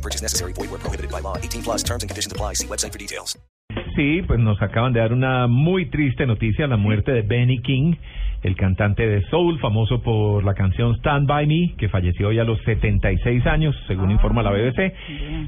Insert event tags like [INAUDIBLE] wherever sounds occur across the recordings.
No purchase necessary. Void where prohibited by law. 18 plus terms and conditions apply. See website for details. Sí, pues nos acaban de dar una muy triste noticia, la muerte de Benny King, el cantante de soul, famoso por la canción Stand By Me, que falleció hoy a los 76 años, según informa la BBC.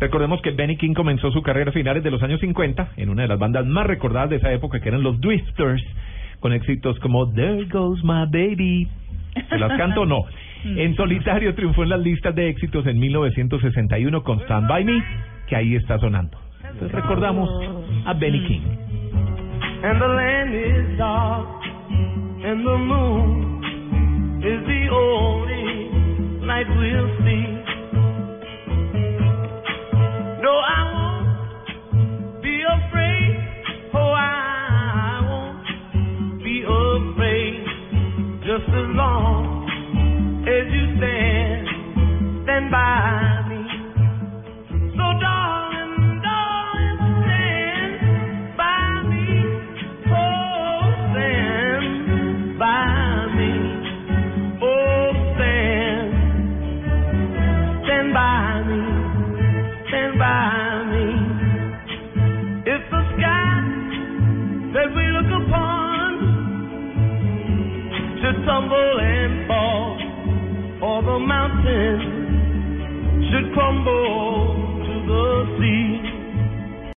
Recordemos que Benny King comenzó su carrera a finales de los años 50 en una de las bandas más recordadas de esa época, que eran los Drifters, con éxitos como There Goes My Baby. ¿Se las canto o no? [LAUGHS] En solitario triunfó en las listas de éxitos en 1961 con Stand By Me, que ahí está sonando. Entonces recordamos a Benny King. and the land is dark, and the moon is the only light we'll see. No, I won't be afraid. Oh, I won't be afraid. Just as long If the sky that we look upon should tumble and fall, or the mountains should crumble.